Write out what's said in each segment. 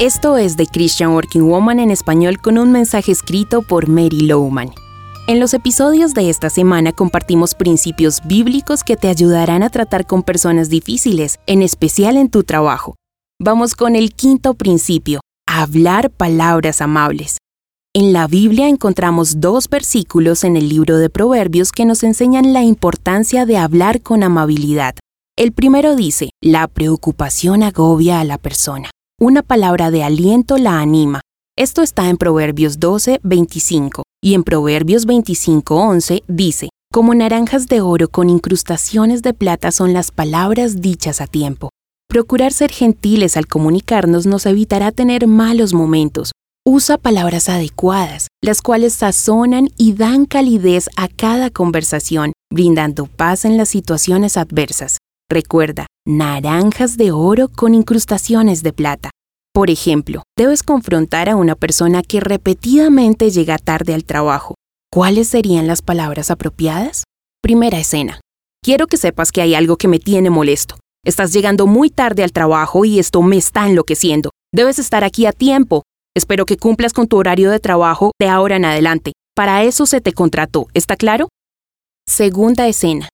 Esto es The Christian Working Woman en español con un mensaje escrito por Mary Lowman. En los episodios de esta semana compartimos principios bíblicos que te ayudarán a tratar con personas difíciles, en especial en tu trabajo. Vamos con el quinto principio, hablar palabras amables. En la Biblia encontramos dos versículos en el libro de Proverbios que nos enseñan la importancia de hablar con amabilidad. El primero dice, la preocupación agobia a la persona una palabra de aliento la anima. Esto está en Proverbios 12, 25 y en Proverbios 25, 11 dice, como naranjas de oro con incrustaciones de plata son las palabras dichas a tiempo. Procurar ser gentiles al comunicarnos nos evitará tener malos momentos. Usa palabras adecuadas, las cuales sazonan y dan calidez a cada conversación, brindando paz en las situaciones adversas. Recuerda, naranjas de oro con incrustaciones de plata. Por ejemplo, debes confrontar a una persona que repetidamente llega tarde al trabajo. ¿Cuáles serían las palabras apropiadas? Primera escena. Quiero que sepas que hay algo que me tiene molesto. Estás llegando muy tarde al trabajo y esto me está enloqueciendo. Debes estar aquí a tiempo. Espero que cumplas con tu horario de trabajo de ahora en adelante. Para eso se te contrató, ¿está claro? Segunda escena.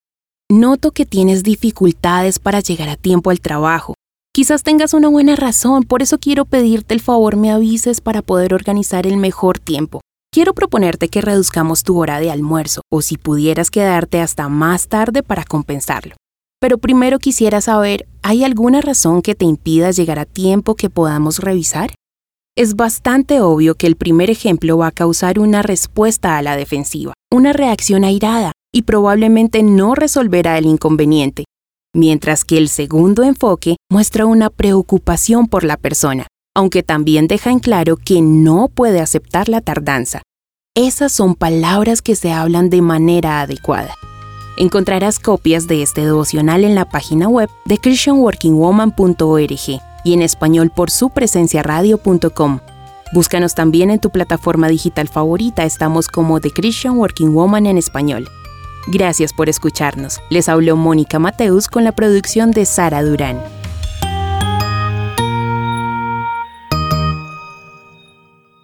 Noto que tienes dificultades para llegar a tiempo al trabajo. Quizás tengas una buena razón, por eso quiero pedirte el favor me avises para poder organizar el mejor tiempo. Quiero proponerte que reduzcamos tu hora de almuerzo o si pudieras quedarte hasta más tarde para compensarlo. Pero primero quisiera saber, ¿hay alguna razón que te impida llegar a tiempo que podamos revisar? Es bastante obvio que el primer ejemplo va a causar una respuesta a la defensiva, una reacción airada, y probablemente no resolverá el inconveniente, mientras que el segundo enfoque muestra una preocupación por la persona, aunque también deja en claro que no puede aceptar la tardanza. Esas son palabras que se hablan de manera adecuada. Encontrarás copias de este devocional en la página web de christianworkingwoman.org y en español por su presencia radio.com. Búscanos también en tu plataforma digital favorita, estamos como The Christian Working Woman en español. Gracias por escucharnos. Les habló Mónica Mateus con la producción de Sara Durán.